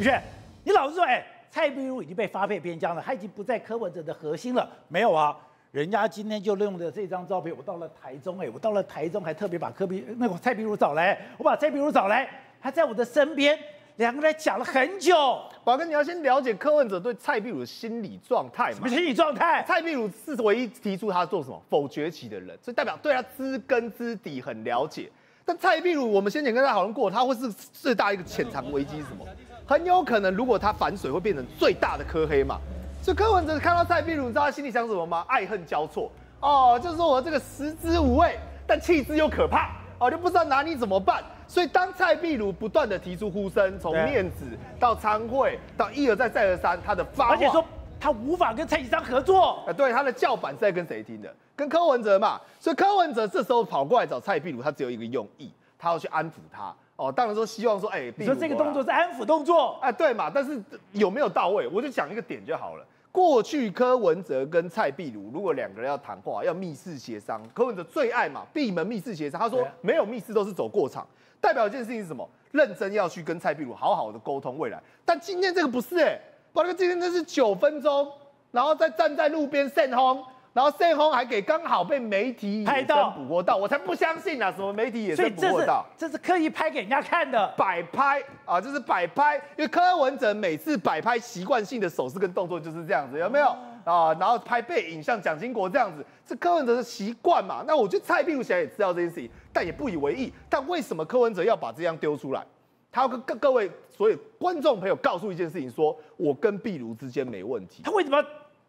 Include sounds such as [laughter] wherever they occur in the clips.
宇轩，你老是说，哎，蔡壁如已经被发配边疆了，他已经不在柯文哲的核心了。没有啊，人家今天就用的这张照片，我到了台中，哎，我到了台中还特别把柯壁那个蔡壁如找来，我把蔡壁如找来，他在我的身边，两个人讲了很久。[laughs] 宝哥，你要先了解柯文哲对蔡壁如的心理状态嘛？什么心理状态？蔡壁如是唯一提出他做什么否决起的人，所以代表对他知根知底很了解。但蔡壁如，我们先前跟他讨论过，他会是最大一个潜藏危机是什么？很有可能，如果他反水，会变成最大的科黑嘛。所以柯文哲看到蔡壁如，你知道他心里想什么吗？爱恨交错哦，就是说我这个食之无味，但弃之又可怕哦，就不知道拿你怎么办。所以当蔡壁如不断的提出呼声，从面子到餐会到一而再再而三，他的发话，而且说他无法跟蔡其昌合作。呃，对，他的叫板是在跟谁听的？跟柯文哲嘛，所以柯文哲这时候跑过来找蔡壁如，他只有一个用意，他要去安抚他。哦，当然说希望说，哎、欸，你说这个动作是安抚动作，哎，对嘛？但是有没有到位？我就讲一个点就好了。过去柯文哲跟蔡壁如，如果两个人要谈话，要密室协商，柯文哲最爱嘛，闭门密室协商。他说没有密室都是走过场，代表一件事情是什么？认真要去跟蔡壁如好好的沟通未来。但今天这个不是哎、欸，宝哥今天这是九分钟，然后再站在路边扇风。然后盛轰还给刚好被媒体拍到捕获到，我才不相信啊！什么媒体也是捕获到？这是刻意拍给人家看的，摆拍啊，这是摆拍。因为柯文哲每次摆拍习惯性的手势跟动作就是这样子，有没有啊？然后拍背影，像蒋经国这样子，是柯文哲的习惯嘛？那我觉得蔡壁如显然也知道这件事情，但也不以为意。但为什么柯文哲要把这样丢出来？他要跟各各位所有观众朋友告诉一件事情说，说我跟壁如之间没问题。他为什么？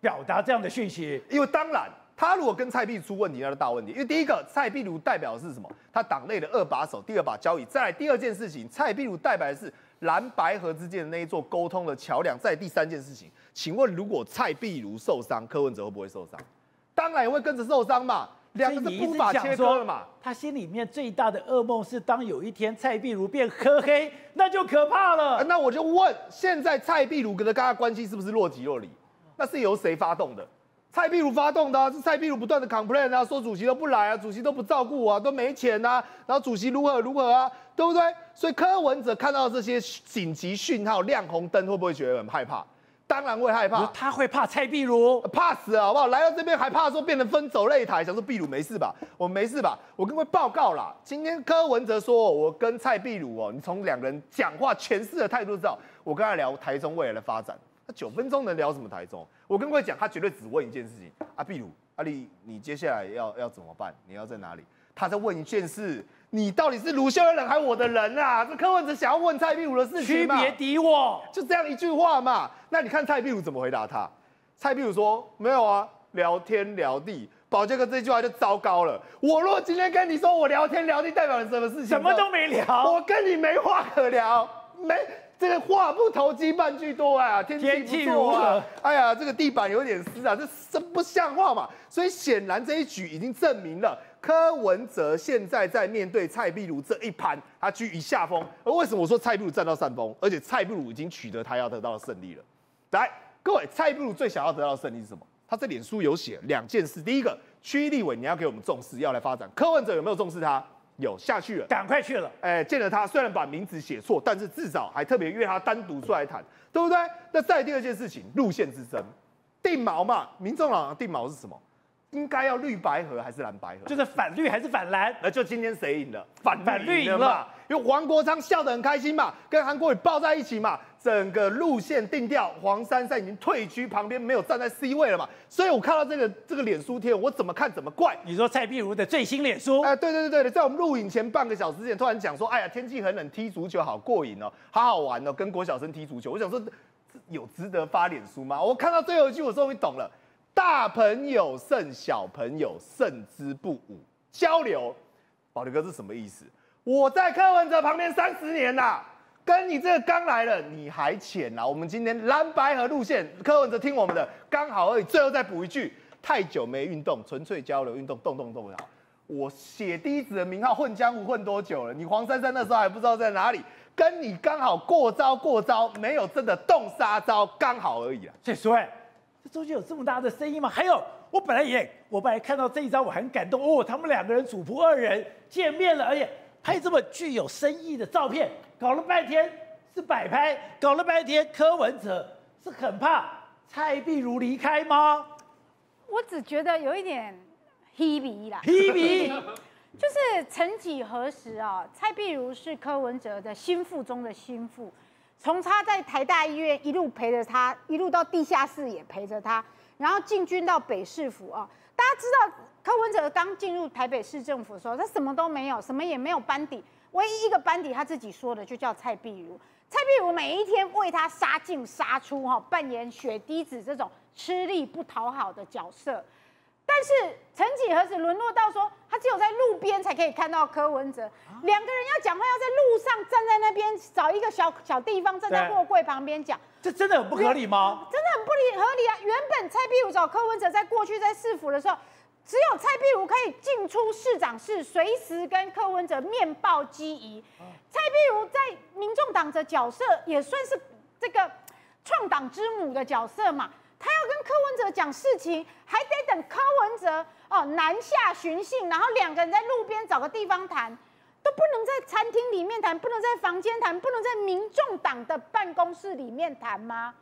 表达这样的讯息，因为当然，他如果跟蔡壁如出问题，那是大问题。因为第一个，蔡壁如代表的是什么？他党内的二把手，第二把交椅。再来第二件事情，蔡壁如代表的是蓝白河之间的那一座沟通的桥梁。再第三件事情，请问如果蔡壁如受伤，柯文哲会不会受伤？当然也会跟着受伤嘛。两个是不法切割的嘛。他心里面最大的噩梦是，当有一天蔡壁如变柯黑，那就可怕了。那我就问，现在蔡壁如跟他刚刚关系是不是若即若离？那是由谁发动的？蔡壁如发动的、啊，是蔡壁如不断的 complain 啊，说主席都不来啊，主席都不照顾我啊，都没钱啊，然后主席如何如何啊，对不对？所以柯文哲看到这些紧急讯号亮红灯，会不会觉得很害怕？当然会害怕，他会怕蔡壁如，怕死啊，好不好？来到这边还怕说变成分走擂台，想说壁如没事吧？我没事吧？我跟各位报告啦，今天柯文哲说我跟蔡壁如哦，你从两个人讲话诠释的态度知道，我跟他聊台中未来的发展。他九分钟能聊什么台中？我跟各位讲，他绝对只问一件事情。啊，壁如，阿丽，你接下来要要怎么办？你要在哪里？他在问一件事，你到底是卢秀燕的人还是我的人啊？这柯文哲想要问蔡壁如的事情嘛？区别敌我，就这样一句话嘛。那你看蔡壁如怎么回答他？蔡壁如说没有啊，聊天聊地。宝杰哥这句话就糟糕了。我若今天跟你说我聊天聊地，代表了什么事情？什么都没聊，我跟你没话可聊，没。这个话不投机半句多啊，天气不错啊，哎呀，这个地板有点湿啊，这真不像话嘛。所以显然这一局已经证明了柯文哲现在在面对蔡壁如这一盘，他居于下风。而为什么我说蔡壁如占到上风？而且蔡壁如已经取得他要得到的胜利了。来，各位，蔡壁如最想要得到的胜利是什么？他这脸书有写两件事，第一个，区立委你要给我们重视，要来发展。柯文哲有没有重视他？有下去了，赶快去了。哎，见了他，虽然把名字写错，但是至少还特别约他单独出来谈，对不对？那再第二件事情，路线之争，定锚嘛，民众党定锚是什么？应该要绿白合还是蓝白合？就是反绿还是反蓝？那就今天谁赢了？反反绿赢了。因为黄国昌笑得很开心嘛，跟韩国瑜抱在一起嘛，整个路线定调，黄珊珊已经退居旁边，没有站在 C 位了嘛。所以我看到这个这个脸书贴，我怎么看怎么怪。你说蔡壁如的最新脸书？哎，对对对对，在我们录影前半个小时之前，突然讲说，哎呀，天气很冷，踢足球好过瘾哦，好好玩哦，跟郭小生踢足球。我想说，有值得发脸书吗？我看到最后一句，我终于懂了。大朋友胜小朋友胜之不武，交流，宝杰哥是什么意思？我在柯文哲旁边三十年呐，跟你这个刚来了，你还浅呐。我们今天蓝白和路线，柯文哲听我们的刚好而已。最后再补一句，太久没运动，纯粹交流运动，动动动好。我血滴子的名号混江湖混多久了？你黄珊珊那时候还不知道在哪里，跟你刚好过招过招，没有真的动杀招，刚好而已啊。谢说。这中间有这么大的声音吗？还有，我本来也，我本来看到这一招我很感动哦，他们两个人主仆二人见面了，而且拍这么具有深意的照片，搞了半天是摆拍，搞了半天柯文哲是很怕蔡壁如离开吗？我只觉得有一点 hebe 啦，hebe 就是曾几何时啊，蔡壁如是柯文哲的心腹中的心腹，从他在台大医院一路陪着他，一路到地下室也陪着他，然后进军到北市府啊。大家知道柯文哲刚进入台北市政府的时候，他什么都没有，什么也没有班底，唯一一个班底他自己说的就叫蔡碧如。蔡碧如每一天为他杀进杀出哈，扮演血滴子这种吃力不讨好的角色。但是曾几何时沦落到说，他只有在路边才可以看到柯文哲，两个人要讲话要在路上站在那边找一个小小地方站在货柜旁边讲，这真的很不合理吗？真的很不理合理啊！原本蔡壁如找柯文哲在过去在市府的时候，只有蔡壁如可以进出市长室，随时跟柯文哲面报机宜。蔡壁如在民众党的角色也算是这个创党之母的角色嘛。他要跟柯文哲讲事情，还得等柯文哲哦南下寻衅，然后两个人在路边找个地方谈，都不能在餐厅里面谈，不能在房间谈，不能在民众党的办公室里面谈吗？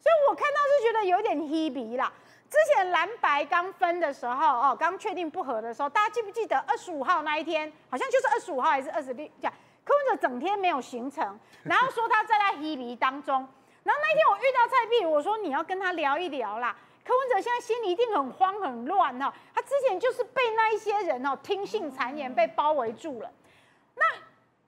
所以我看到是觉得有点稀鼻啦。之前蓝白刚分的时候哦，刚确定不合的时候，大家记不记得二十五号那一天，好像就是二十五号还是二十六？讲柯文哲整天没有行程，[laughs] 然后说他在那稀微当中。然后那天我遇到蔡壁如，我说你要跟他聊一聊啦。柯文哲现在心里一定很慌很乱哈，他之前就是被那一些人哦听信谗言被包围住了。那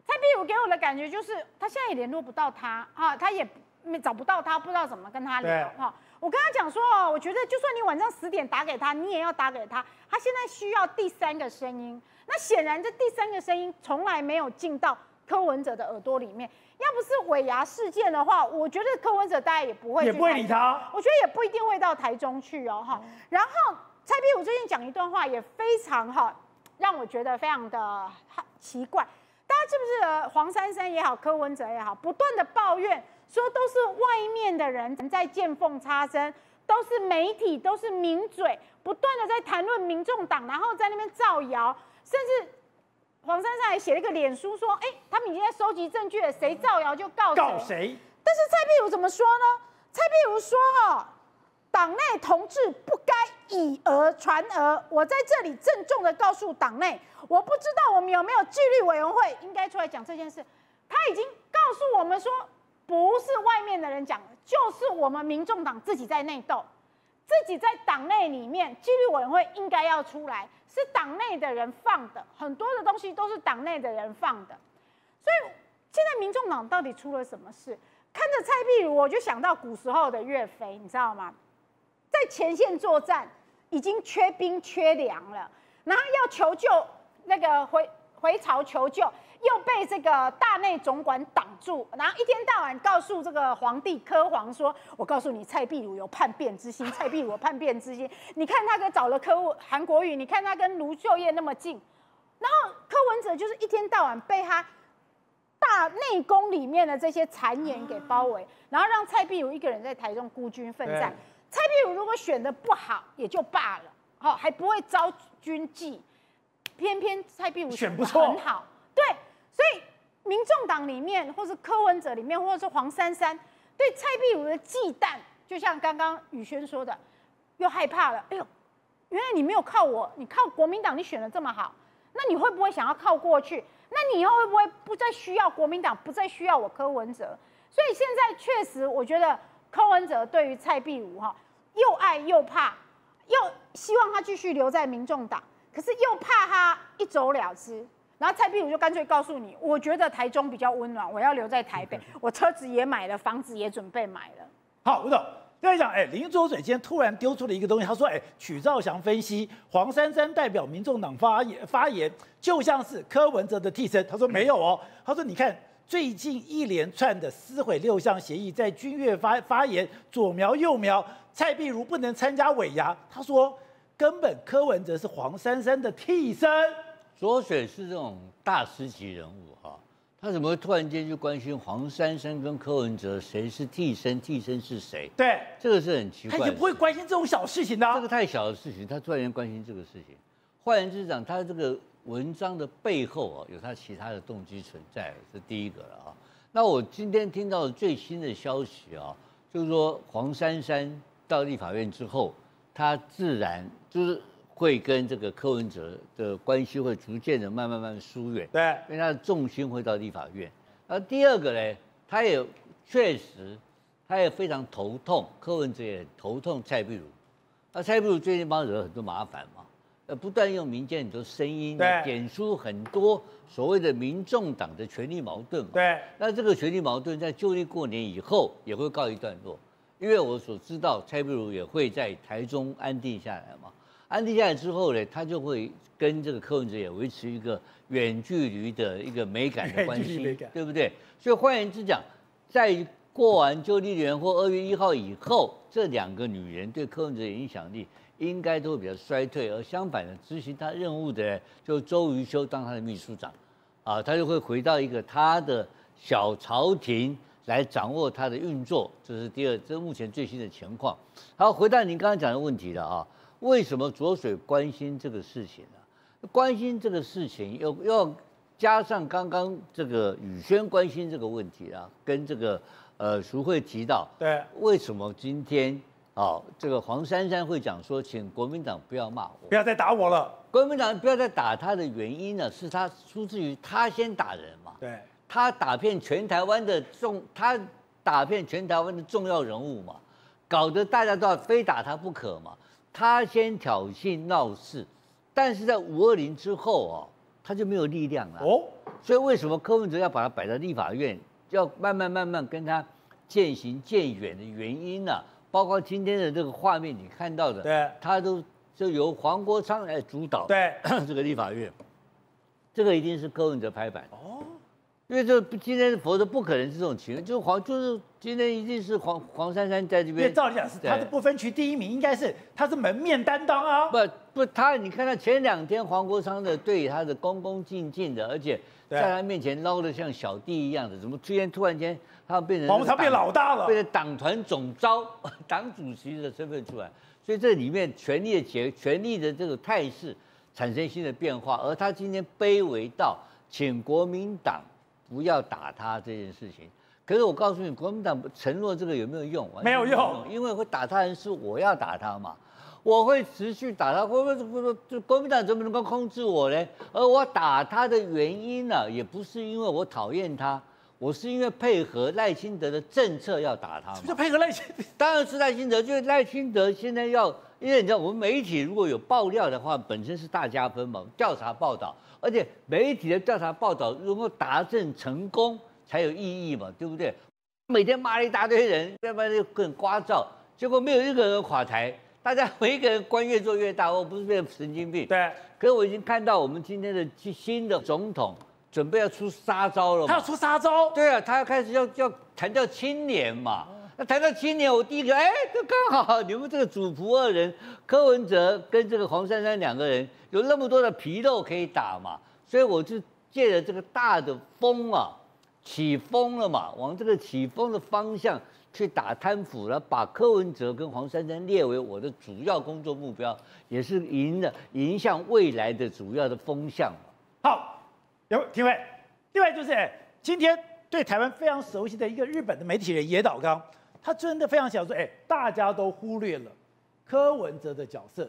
蔡壁如给我的感觉就是，他现在也联络不到他啊，他也没找不到他，不知道怎么跟他聊哈。我跟他讲说哦，我觉得就算你晚上十点打给他，你也要打给他，他现在需要第三个声音。那显然这第三个声音从来没有进到柯文哲的耳朵里面。要不是尾牙事件的话，我觉得柯文哲大概也不会，也不会理他。我觉得也不一定会到台中去哦，哈。然后蔡壁如最近讲一段话也非常哈，让我觉得非常的奇怪。大家知不知道黄珊珊也好，柯文哲也好，不断的抱怨说都是外面的人在见缝插针，都是媒体，都是名嘴，不断的在谈论民众党，然后在那边造谣，甚至。黄珊珊还写了一个脸书说：“哎，他们已经在收集证据了，谁造谣就告谁。告谁？但是蔡壁如怎么说呢？蔡壁如说：哈，党内同志不该以讹传讹。我在这里郑重的告诉党内，我不知道我们有没有纪律委员会应该出来讲这件事。他已经告诉我们说，不是外面的人讲，就是我们民众党自己在内斗。”自己在党内里面，纪律委员会应该要出来，是党内的人放的，很多的东西都是党内的人放的，所以现在民众党到底出了什么事？看着蔡壁如，我就想到古时候的岳飞，你知道吗？在前线作战，已经缺兵缺粮了，然后要求救，那个回回朝求救。又被这个大内总管挡住，然后一天到晚告诉这个皇帝科皇说：“我告诉你，蔡壁如有叛变之心，蔡壁如有叛变之心。你看他跟找了柯韩国瑜，你看他跟卢秀燕那么近，然后柯文哲就是一天到晚被他大内宫里面的这些谗言给包围，然后让蔡壁如一个人在台中孤军奋战。蔡壁如如果选的不好也就罢了，好还不会遭军纪，偏偏蔡壁如选不很好，对。”所以，民众党里面，或是柯文哲里面，或者是黄珊珊，对蔡壁如的忌惮，就像刚刚宇轩说的，又害怕了。哎呦，原来你没有靠我，你靠国民党，你选的这么好，那你会不会想要靠过去？那你以后会不会不再需要国民党，不再需要我柯文哲？所以现在确实，我觉得柯文哲对于蔡壁如哈，又爱又怕，又希望他继续留在民众党，可是又怕他一走了之。然后蔡壁如就干脆告诉你，我觉得台中比较温暖，我要留在台北，我车子也买了，房子也准备买了。好，吴总，再讲，哎，林浊水今天突然丢出了一个东西，他说，哎，曲兆祥分析黄珊珊代表民众党发言发言，就像是柯文哲的替身。他说没有哦，他说你看最近一连串的撕毁六项协议，在君悦发发言左瞄右瞄，蔡壁如不能参加尾牙，他说根本柯文哲是黄珊珊的替身。浊水是这种大师级人物哈，他怎么会突然间就关心黄珊珊跟柯文哲谁是替身？替身是谁？对，这个是很奇怪。他也不会关心这种小事情的。这个太小的事情，他突然间关心这个事情。换言之讲，他这个文章的背后啊，有他其他的动机存在，是第一个了啊。那我今天听到最新的消息啊，就是说黄珊珊到立法院之后，他自然就是会跟这个柯文哲的关系会逐渐的慢慢慢慢疏远。对，因为他的重心会到立法院。而第二个呢，他也确实，他也非常头痛，柯文哲也很头痛蔡壁如。那蔡壁如最近帮他惹了很多麻烦嘛。呃，不断用民间很多声音，点出很多所谓的民众党的权力矛盾嘛。对。那这个权力矛盾在就地过年以后也会告一段落，因为我所知道蔡壁如也会在台中安定下来嘛。安定下来之后呢，他就会跟这个柯文哲也维持一个远距离的一个美感的关系，对不对？所以换言之讲，在过完旧历年或二月一号以后，这两个女人对柯文哲的影响力。应该都会比较衰退，而相反的，执行他任务的就周瑜修当他的秘书长，啊，他就会回到一个他的小朝廷来掌握他的运作，这是第二，这是目前最新的情况。好，回到您刚刚讲的问题了啊，为什么浊水关心这个事情呢？关心这个事情，又要加上刚刚这个宇轩关心这个问题啊，跟这个呃淑慧提到，对，为什么今天？好，这个黄珊珊会讲说，请国民党不要骂我，不要再打我了。国民党不要再打他的原因呢，是他出自于他先打人嘛。对，他打遍全台湾的重，他打遍全台湾的重要人物嘛，搞得大家都要非打他不可嘛。他先挑衅闹事，但是在五二零之后哦，他就没有力量了。哦，所以为什么柯文哲要把他摆在立法院，要慢慢慢慢跟他渐行渐远的原因呢？包括今天的这个画面，你看到的，对，他都就由黄国昌来主导，对，[clears throat] 这个立法院，这个一定是柯文哲拍板。哦，因为这今天否则不可能是这种情况，就是黄就是今天一定是黄黄珊珊在这边，因为照理讲是他是不分区第一名，应该是他是门面担当啊，不不，他你看他前两天黄国昌的对他的恭恭敬敬的，而且在他面前捞的像小弟一样的，怎么突然突然间？他变成，黄国昌变老大了，变成党团总召、[laughs] 党主席的身份出来，所以这里面权力的结、权力的这种态势产生新的变化。而他今天卑微到请国民党不要打他这件事情，可是我告诉你，国民党承诺这个有没有用？没有用，因为会打他人是我要打他嘛，我会持续打他。会不会说，国民党怎么能够控制我呢？而我打他的原因呢，也不是因为我讨厌他。我是因为配合赖清德的政策要打他，就配合赖清德，当然是赖清德，就是赖清德现在要，因为你知道我们媒体如果有爆料的话，本身是大加分嘛，调查报道，而且媒体的调查报道如果达成成功才有意义嘛，对不对？每天骂了一大堆人，要不然就更聒噪，结果没有一个人垮台，大家每一个人官越做越大，我不是变神经病？对。可是我已经看到我们今天的新的总统。准备要出杀招了，他要出杀招？对啊，他要开始要要谈到青年嘛。那谈到青年，我第一个，哎，这刚好你们这个主仆二人，柯文哲跟这个黄珊珊两个人有那么多的皮肉可以打嘛，所以我就借着这个大的风啊，起风了嘛，往这个起风的方向去打贪腐了，把柯文哲跟黄珊珊列为我的主要工作目标，也是迎的迎向未来的主要的风向。好。有廷辉，另外就是，今天对台湾非常熟悉的一个日本的媒体人野岛刚，他真的非常想说，哎，大家都忽略了柯文哲的角色，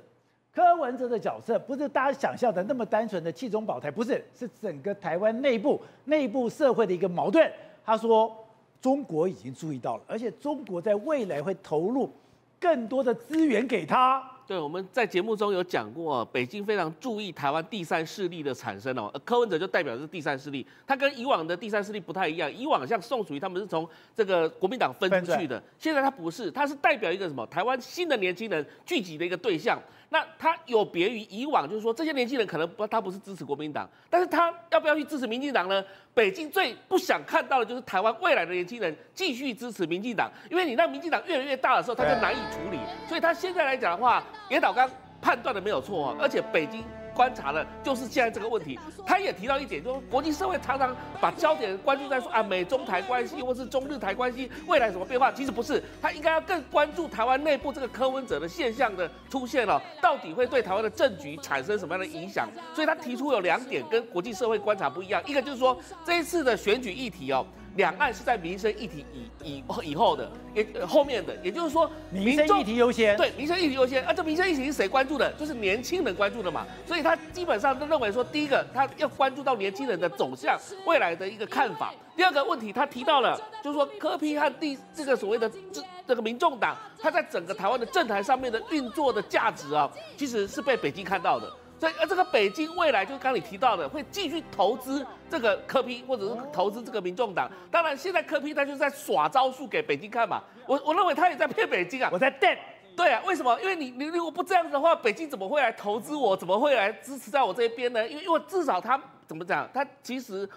柯文哲的角色不是大家想象的那么单纯的弃中保台，不是，是整个台湾内部内部社会的一个矛盾。他说，中国已经注意到了，而且中国在未来会投入更多的资源给他。对，我们在节目中有讲过，北京非常注意台湾第三势力的产生哦，而柯文哲就代表的是第三势力，他跟以往的第三势力不太一样，以往像宋楚瑜他们是从这个国民党分出去的，现在他不是，他是代表一个什么？台湾新的年轻人聚集的一个对象。那他有别于以往，就是说这些年轻人可能不，他不是支持国民党，但是他要不要去支持民进党呢？北京最不想看到的就是台湾未来的年轻人继续支持民进党，因为你让民进党越来越大的时候，他就难以处理。所以他现在来讲的话，野岛刚判断的没有错啊，而且北京。观察的就是现在这个问题。他也提到一点，就是国际社会常常把焦点关注在说啊，美中台关系或是中日台关系未来什么变化，其实不是，他应该要更关注台湾内部这个柯文哲的现象的出现了，到底会对台湾的政局产生什么样的影响？所以他提出有两点跟国际社会观察不一样，一个就是说这一次的选举议题哦。两岸是在民生议题以以以后的，也后面的，也就是说民生议题优先。对，民生议题优先。啊，这民生议题是谁关注的？就是年轻人关注的嘛。所以他基本上都认为说，第一个他要关注到年轻人的走向，未来的一个看法。第二个问题，他提到了，就是说柯批和第这个所谓的这这个民众党，他在整个台湾的政坛上面的运作的价值啊，其实是被北京看到的。所以，而这个北京未来就是刚你提到的，会继续投资这个柯 P，或者是投资这个民众党。当然，现在柯 P 他就是在耍招数给北京看嘛。我我认为他也在骗北京啊。我在电。对啊，为什么？因为你你如果不这样子的话，北京怎么会来投资我？怎么会来支持在我这边呢？因为因为至少他怎么讲？他其实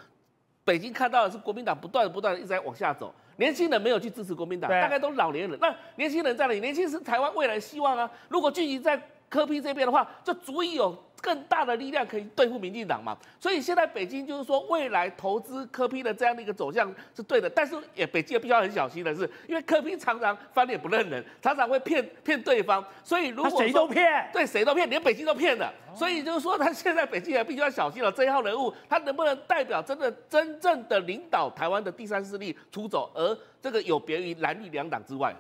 北京看到的是国民党不断不断一直在往下走，年轻人没有去支持国民党，大概都老年人。那年轻人在哪里？年轻人是台湾未来希望啊。如果聚集在柯 P 这边的话，就足以有。更大的力量可以对付民进党嘛？所以现在北京就是说，未来投资柯 P 的这样的一个走向是对的，但是也北京也必须要很小心的是，因为柯 P 常常翻脸不认人，常常会骗骗对方，所以如果 [laughs] 谁都骗，对谁都骗，连北京都骗了，所以就是说，他现在北京也必须要小心了。这一号人物他能不能代表真的真正的领导台湾的第三势力出走，而这个有别于蓝绿两党之外。